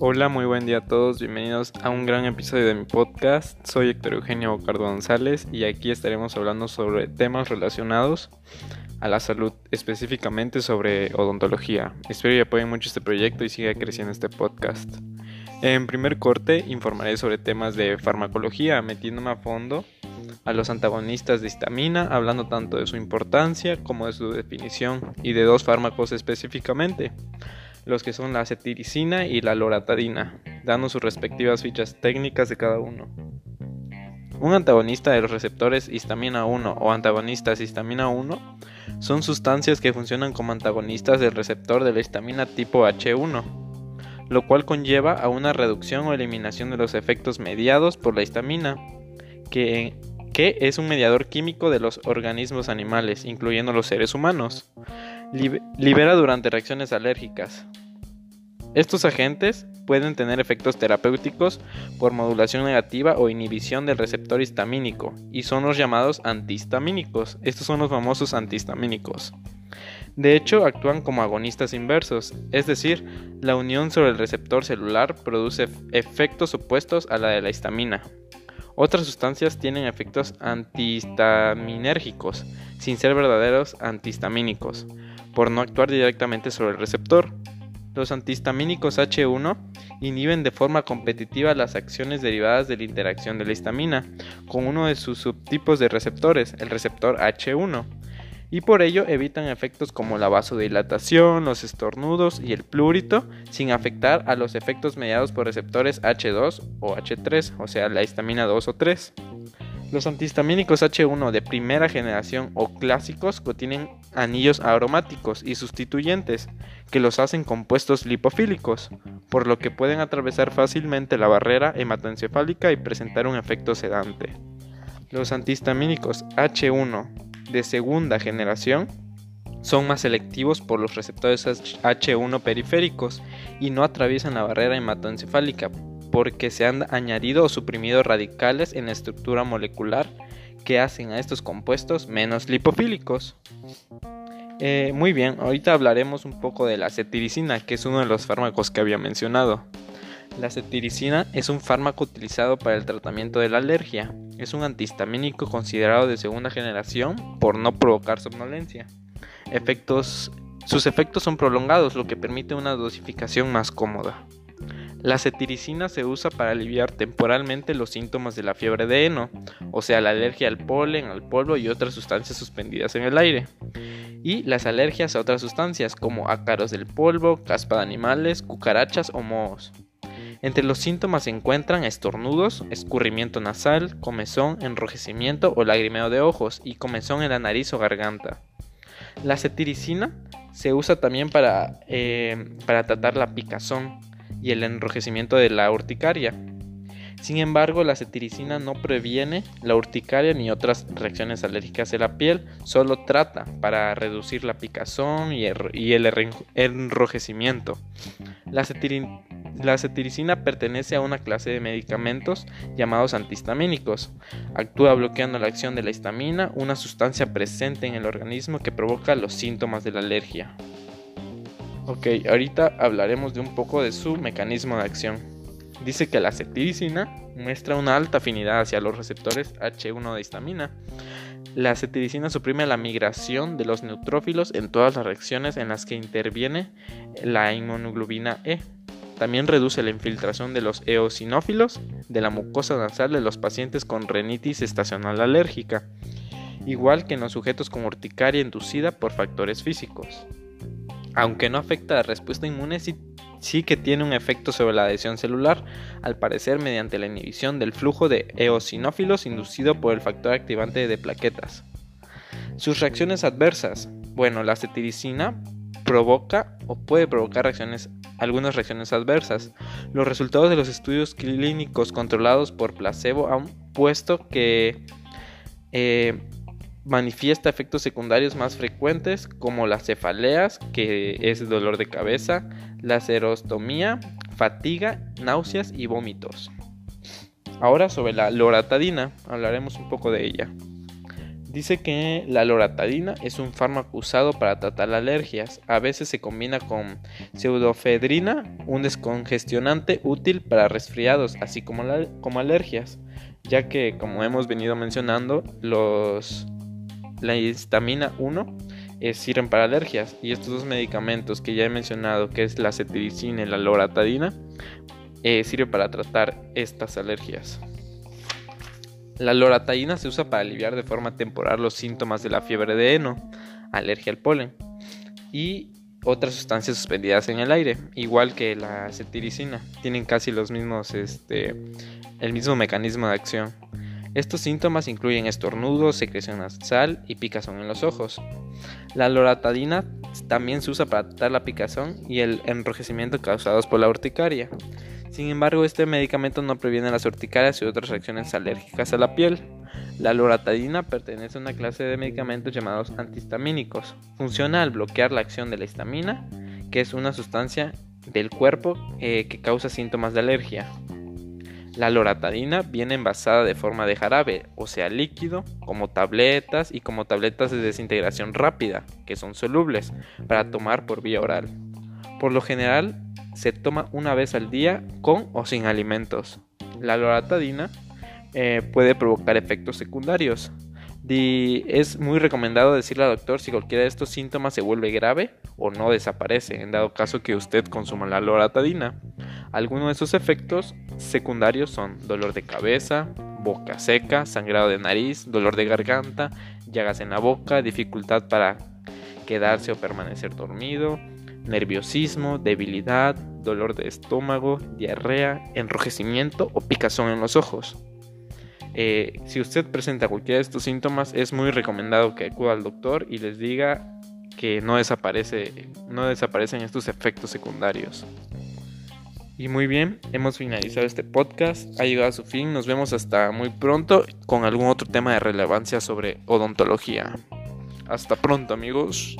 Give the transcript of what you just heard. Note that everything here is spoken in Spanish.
Hola, muy buen día a todos, bienvenidos a un gran episodio de mi podcast. Soy Héctor Eugenio Bocardo González y aquí estaremos hablando sobre temas relacionados a la salud, específicamente sobre odontología. Espero que apoyen mucho este proyecto y siga creciendo este podcast. En primer corte informaré sobre temas de farmacología, metiéndome a fondo a los antagonistas de histamina, hablando tanto de su importancia como de su definición y de dos fármacos específicamente los que son la cetiricina y la loratadina, dando sus respectivas fichas técnicas de cada uno. Un antagonista de los receptores histamina 1 o antagonistas histamina 1 son sustancias que funcionan como antagonistas del receptor de la histamina tipo H1, lo cual conlleva a una reducción o eliminación de los efectos mediados por la histamina, que, que es un mediador químico de los organismos animales, incluyendo los seres humanos libera durante reacciones alérgicas. Estos agentes pueden tener efectos terapéuticos por modulación negativa o inhibición del receptor histamínico y son los llamados antihistamínicos. Estos son los famosos antihistamínicos. De hecho, actúan como agonistas inversos, es decir, la unión sobre el receptor celular produce efectos opuestos a la de la histamina. Otras sustancias tienen efectos antihistaminérgicos, sin ser verdaderos antihistamínicos por no actuar directamente sobre el receptor. Los antihistamínicos H1 inhiben de forma competitiva las acciones derivadas de la interacción de la histamina con uno de sus subtipos de receptores, el receptor H1, y por ello evitan efectos como la vasodilatación, los estornudos y el plurito sin afectar a los efectos mediados por receptores H2 o H3, o sea, la histamina 2 o 3. Los antihistamínicos H1 de primera generación o clásicos contienen anillos aromáticos y sustituyentes que los hacen compuestos lipofílicos, por lo que pueden atravesar fácilmente la barrera hematoencefálica y presentar un efecto sedante. Los antihistamínicos H1 de segunda generación son más selectivos por los receptores H1 periféricos y no atraviesan la barrera hematoencefálica, porque se han añadido o suprimido radicales en la estructura molecular que hacen a estos compuestos menos lipofílicos. Eh, muy bien, ahorita hablaremos un poco de la cetiricina, que es uno de los fármacos que había mencionado. La cetiricina es un fármaco utilizado para el tratamiento de la alergia. Es un antihistamínico considerado de segunda generación por no provocar somnolencia. sus efectos son prolongados, lo que permite una dosificación más cómoda. La cetiricina se usa para aliviar temporalmente los síntomas de la fiebre de heno, o sea, la alergia al polen, al polvo y otras sustancias suspendidas en el aire, y las alergias a otras sustancias como ácaros del polvo, caspa de animales, cucarachas o mohos. Entre los síntomas se encuentran estornudos, escurrimiento nasal, comezón, enrojecimiento o lagrimeo de ojos y comezón en la nariz o garganta. La cetiricina se usa también para, eh, para tratar la picazón, y el enrojecimiento de la urticaria. Sin embargo, la cetiricina no previene la urticaria ni otras reacciones alérgicas de la piel, solo trata para reducir la picazón y el enrojecimiento. La, cetiricina pertenece a una clase de medicamentos llamados antihistamínicos. Actúa bloqueando la acción de la histamina, una sustancia presente en el organismo que provoca los síntomas de la alergia. Ok, ahorita hablaremos de un poco de su mecanismo de acción. Dice que la cetiricina muestra una alta afinidad hacia los receptores H1 de histamina. La cetiricina suprime la migración de los neutrófilos en todas las reacciones en las que interviene la inmunoglobina E. También reduce la infiltración de los eosinófilos de la mucosa nasal de los pacientes con renitis estacional alérgica, igual que en los sujetos con urticaria inducida por factores físicos aunque no afecta a la respuesta inmune, sí, que tiene un efecto sobre la adhesión celular, al parecer mediante la inhibición del flujo de eosinófilos inducido por el factor activante de plaquetas. Sus reacciones adversas. Bueno, la cetiricina provoca o puede provocar algunas reacciones adversas. Los resultados de los estudios clínicos controlados por placebo han puesto que eh, manifiesta efectos secundarios más frecuentes como las cefaleas, que es dolor de cabeza, la serostomía, fatiga, náuseas y vómitos. Ahora sobre la loratadina, hablaremos un poco de ella. Dice que la loratadina es un fármaco usado para tratar alergias. A veces se combina con pseudofedrina, un descongestionante útil para resfriados, así como, como alergias, ya que, como hemos venido mencionando, los, la histamina 1 eh, sirven para alergias y estos dos medicamentos que ya he mencionado, que es la cetiricina y la loratadina, eh, sirven para tratar estas alergias. La loratadina se usa para aliviar de forma temporal los síntomas de la fiebre de heno, alergia al polen y otras sustancias suspendidas en el aire, igual que la cetiricina. Tienen casi los mismos, este, el mismo mecanismo de acción. Estos síntomas incluyen estornudos, secreción nasal y picazón en los ojos. La loratadina también se usa para tratar la picazón y el enrojecimiento causados por la urticaria. Sin embargo, este medicamento no previene las urticarias y otras reacciones alérgicas a la piel. La loratadina pertenece a una clase de medicamentos llamados antihistamínicos. Funciona al bloquear la acción de la histamina, que es una sustancia del cuerpo eh, que causa síntomas de alergia. La loratadina viene envasada de forma de jarabe, o sea líquido, como tabletas y como tabletas de desintegración rápida, que son solubles, para tomar por vía oral. Por lo general, se toma una vez al día con o sin alimentos. La loratadina eh, puede provocar efectos secundarios. es muy recomendado decirle al doctor si cualquiera de estos síntomas se vuelve grave o no desaparece, en dado caso que usted consuma la loratadina. Algunos de sus efectos secundarios son dolor de cabeza, boca seca, sangrado de nariz, dolor de garganta, llagas en la boca, dificultad para quedarse o permanecer dormido, nerviosismo, debilidad, dolor de estómago, diarrea, enrojecimiento o picazón en los ojos. Eh, si usted presenta cualquiera de estos síntomas, es muy recomendado que acuda al doctor y les diga que no, desaparece, no desaparecen estos efectos secundarios. Y muy bien, hemos finalizado este podcast, ha llegado a su fin, nos vemos hasta muy pronto con algún otro tema de relevancia sobre odontología. Hasta pronto amigos.